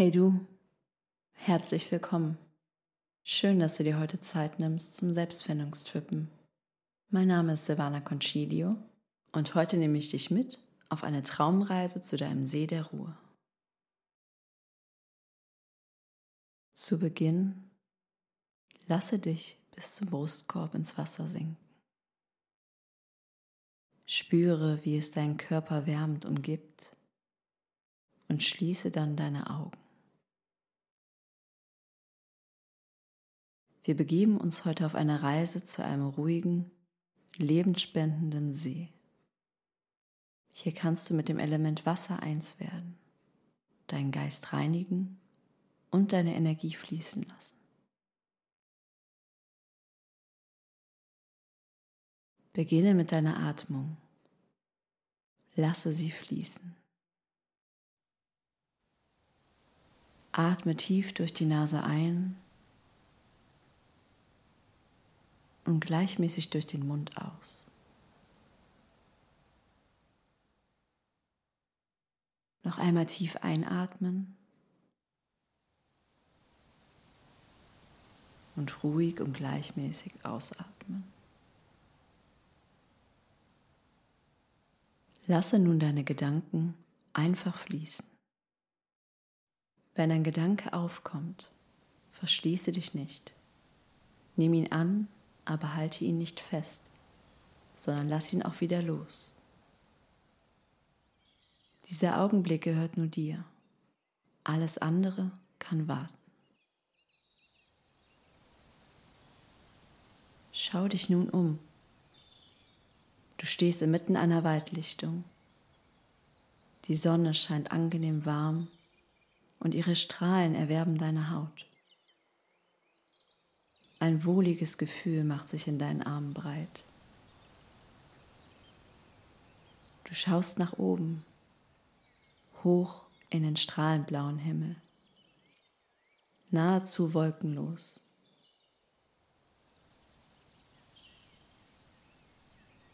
Hey du, herzlich willkommen. Schön, dass du dir heute Zeit nimmst zum Selbstfindungstrippen. Mein Name ist Silvana Concilio und heute nehme ich dich mit auf eine Traumreise zu deinem See der Ruhe. Zu Beginn lasse dich bis zum Brustkorb ins Wasser sinken. Spüre, wie es deinen Körper wärmend umgibt und schließe dann deine Augen. Wir begeben uns heute auf eine Reise zu einem ruhigen, lebensspendenden See. Hier kannst du mit dem Element Wasser eins werden, deinen Geist reinigen und deine Energie fließen lassen. Beginne mit deiner Atmung. Lasse sie fließen. Atme tief durch die Nase ein und gleichmäßig durch den Mund aus. Noch einmal tief einatmen und ruhig und gleichmäßig ausatmen. Lasse nun deine Gedanken einfach fließen. Wenn ein Gedanke aufkommt, verschließe dich nicht. Nimm ihn an, aber halte ihn nicht fest, sondern lass ihn auch wieder los. Dieser Augenblick gehört nur dir. Alles andere kann warten. Schau dich nun um. Du stehst inmitten einer Waldlichtung. Die Sonne scheint angenehm warm und ihre Strahlen erwerben deine Haut. Ein wohliges Gefühl macht sich in deinen Armen breit. Du schaust nach oben, hoch in den strahlenblauen Himmel, nahezu wolkenlos.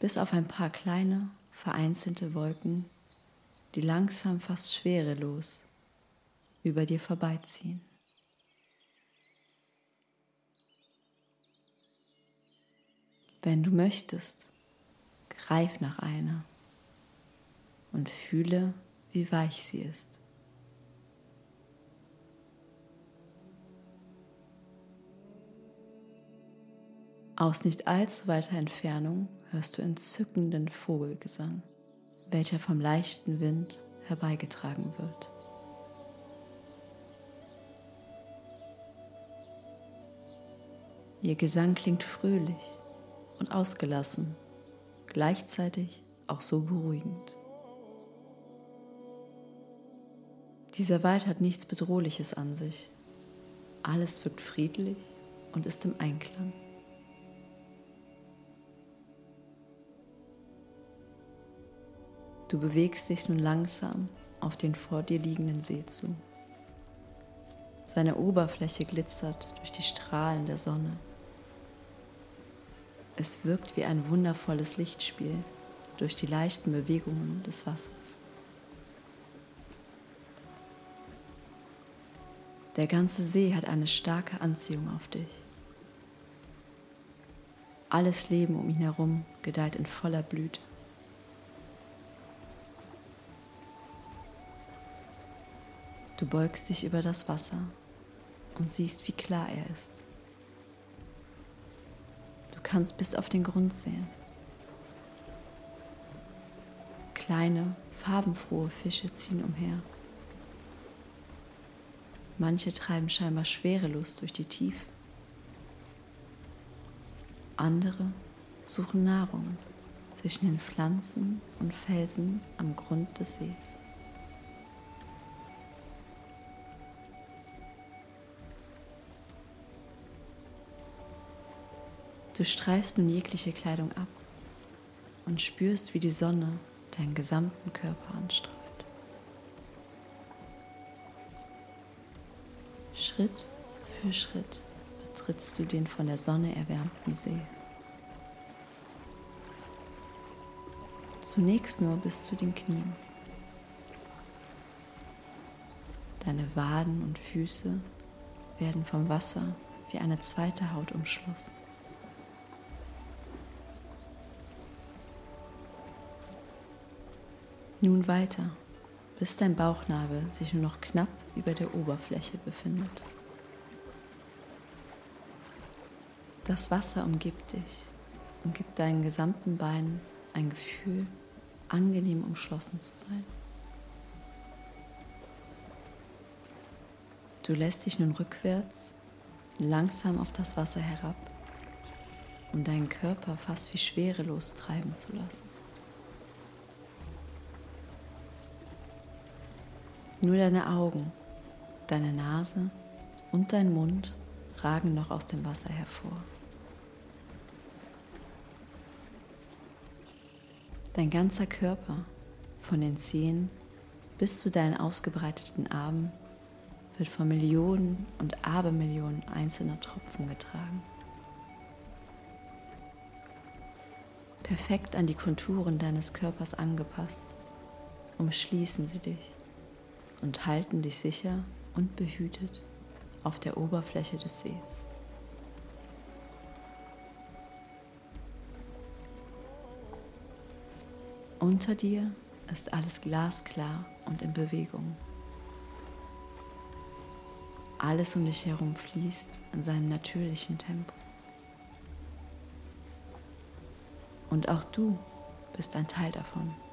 Bis auf ein paar kleine, vereinzelte Wolken, die langsam fast schwerelos über dir vorbeiziehen. Wenn du möchtest, greif nach einer und fühle, wie weich sie ist. Aus nicht allzu weiter Entfernung hörst du entzückenden Vogelgesang, welcher vom leichten Wind herbeigetragen wird. Ihr Gesang klingt fröhlich und ausgelassen, gleichzeitig auch so beruhigend. Dieser Wald hat nichts Bedrohliches an sich. Alles wirkt friedlich und ist im Einklang. Du bewegst dich nun langsam auf den vor dir liegenden See zu. Seine Oberfläche glitzert durch die Strahlen der Sonne. Es wirkt wie ein wundervolles Lichtspiel durch die leichten Bewegungen des Wassers. Der ganze See hat eine starke Anziehung auf dich. Alles Leben um ihn herum gedeiht in voller Blüte. Du beugst dich über das Wasser und siehst, wie klar er ist kannst bis auf den Grund sehen. Kleine, farbenfrohe Fische ziehen umher. Manche treiben scheinbar schwerelos durch die Tiefe. Andere suchen Nahrung zwischen den Pflanzen und Felsen am Grund des Sees. Du streifst nun jegliche Kleidung ab und spürst, wie die Sonne deinen gesamten Körper anstrahlt. Schritt für Schritt betrittst du den von der Sonne erwärmten See. Zunächst nur bis zu den Knien. Deine Waden und Füße werden vom Wasser wie eine zweite Haut umschlossen. Nun weiter, bis dein Bauchnabel sich nur noch knapp über der Oberfläche befindet. Das Wasser umgibt dich und gibt deinen gesamten Beinen ein Gefühl, angenehm umschlossen zu sein. Du lässt dich nun rückwärts langsam auf das Wasser herab, um deinen Körper fast wie schwerelos treiben zu lassen. Nur deine Augen, deine Nase und dein Mund ragen noch aus dem Wasser hervor. Dein ganzer Körper, von den Zehen bis zu deinen ausgebreiteten Armen, wird von Millionen und Abermillionen einzelner Tropfen getragen. Perfekt an die Konturen deines Körpers angepasst, umschließen sie dich und halten dich sicher und behütet auf der Oberfläche des Sees. Unter dir ist alles glasklar und in Bewegung. Alles um dich herum fließt in seinem natürlichen Tempo. Und auch du bist ein Teil davon.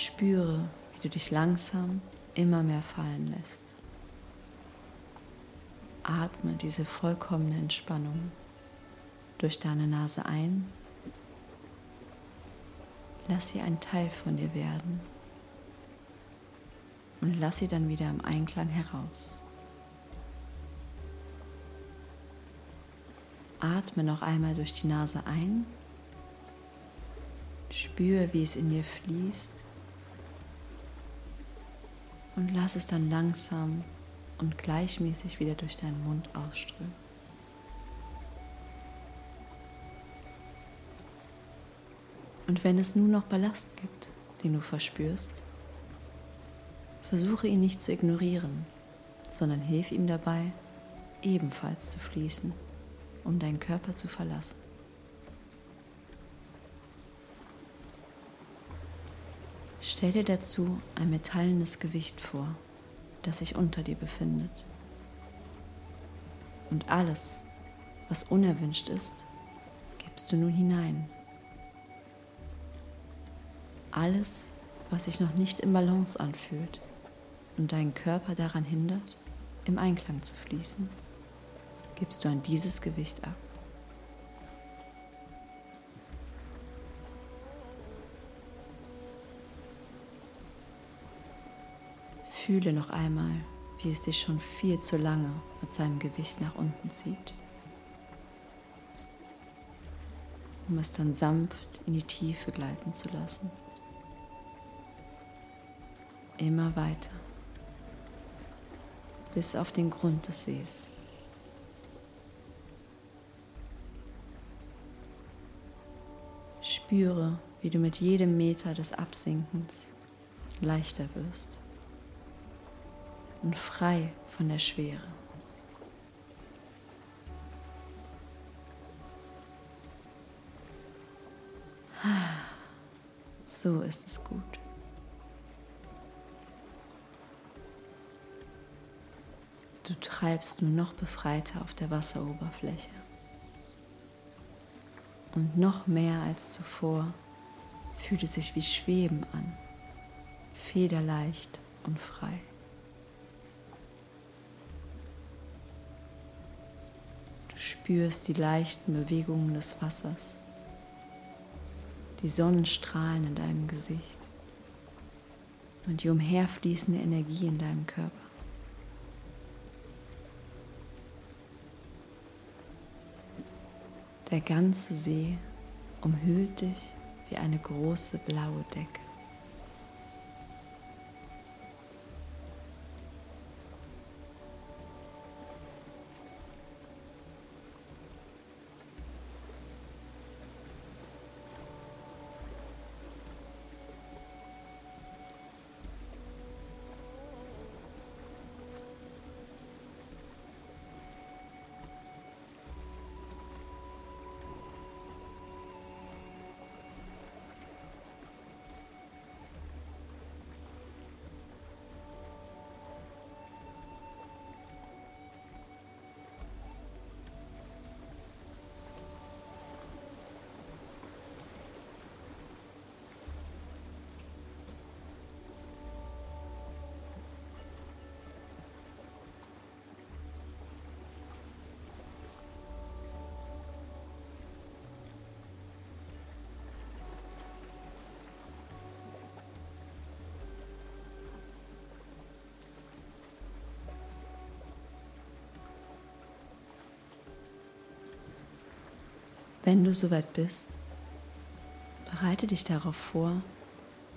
Spüre, wie du dich langsam immer mehr fallen lässt. Atme diese vollkommene Entspannung durch deine Nase ein. Lass sie ein Teil von dir werden und lass sie dann wieder im Einklang heraus. Atme noch einmal durch die Nase ein. Spüre, wie es in dir fließt und lass es dann langsam und gleichmäßig wieder durch deinen Mund ausströmen. Und wenn es nun noch Ballast gibt, den du verspürst, versuche ihn nicht zu ignorieren, sondern hilf ihm dabei, ebenfalls zu fließen, um deinen Körper zu verlassen. Stell dir dazu ein metallenes Gewicht vor, das sich unter dir befindet. Und alles, was unerwünscht ist, gibst du nun hinein. Alles, was sich noch nicht im Balance anfühlt und deinen Körper daran hindert, im Einklang zu fließen, gibst du an dieses Gewicht ab. Fühle noch einmal, wie es dich schon viel zu lange mit seinem Gewicht nach unten zieht, um es dann sanft in die Tiefe gleiten zu lassen. Immer weiter, bis auf den Grund des Sees. Spüre, wie du mit jedem Meter des Absinkens leichter wirst und frei von der Schwere. So ist es gut. Du treibst nur noch befreiter auf der Wasseroberfläche. Und noch mehr als zuvor fühlt es sich wie Schweben an, federleicht und frei. Spürst die leichten Bewegungen des Wassers, die Sonnenstrahlen in deinem Gesicht und die umherfließende Energie in deinem Körper. Der ganze See umhüllt dich wie eine große blaue Decke. Wenn du soweit bist, bereite dich darauf vor,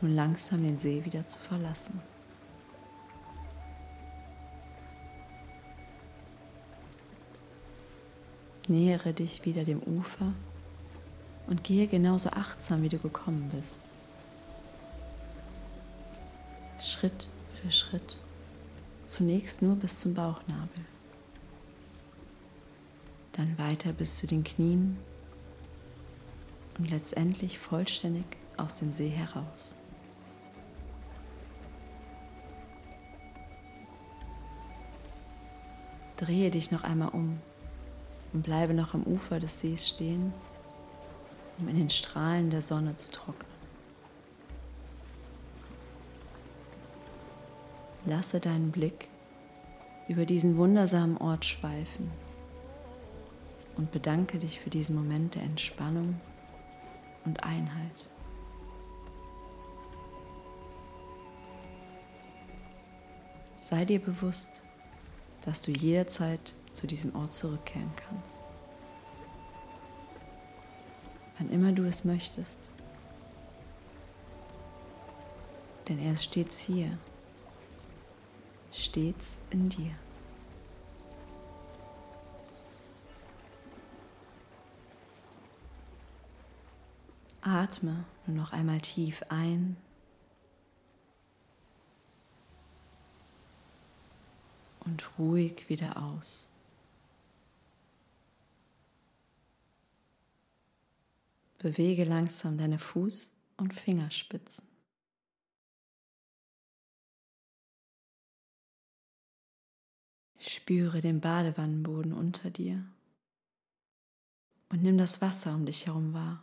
nun langsam den See wieder zu verlassen. Nähere dich wieder dem Ufer und gehe genauso achtsam, wie du gekommen bist. Schritt für Schritt, zunächst nur bis zum Bauchnabel, dann weiter bis zu den Knien und letztendlich vollständig aus dem See heraus. Drehe dich noch einmal um und bleibe noch am Ufer des Sees stehen, um in den Strahlen der Sonne zu trocknen. Lasse deinen Blick über diesen wundersamen Ort schweifen und bedanke dich für diesen Moment der Entspannung und Einheit. Sei dir bewusst, dass du jederzeit zu diesem Ort zurückkehren kannst. Wann immer du es möchtest. Denn er ist stets hier, stets in dir. Atme nur noch einmal tief ein und ruhig wieder aus. Bewege langsam deine Fuß- und Fingerspitzen. Spüre den Badewannenboden unter dir und nimm das Wasser um dich herum wahr.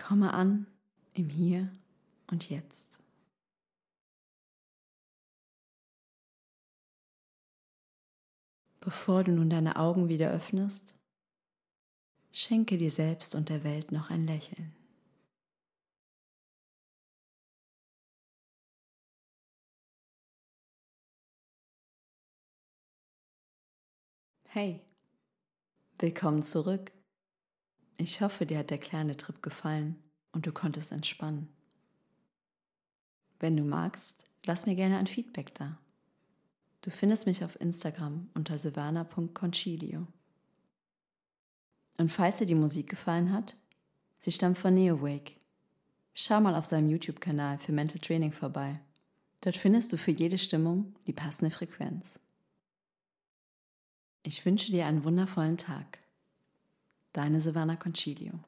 Komme an im Hier und Jetzt. Bevor du nun deine Augen wieder öffnest, schenke dir selbst und der Welt noch ein Lächeln. Hey, willkommen zurück. Ich hoffe, dir hat der kleine Trip gefallen und du konntest entspannen. Wenn du magst, lass mir gerne ein Feedback da. Du findest mich auf Instagram unter silvana.concilio. Und falls dir die Musik gefallen hat, sie stammt von NeoWake. Schau mal auf seinem YouTube-Kanal für Mental Training vorbei. Dort findest du für jede Stimmung die passende Frequenz. Ich wünsche dir einen wundervollen Tag. Deine Silvana Concilio.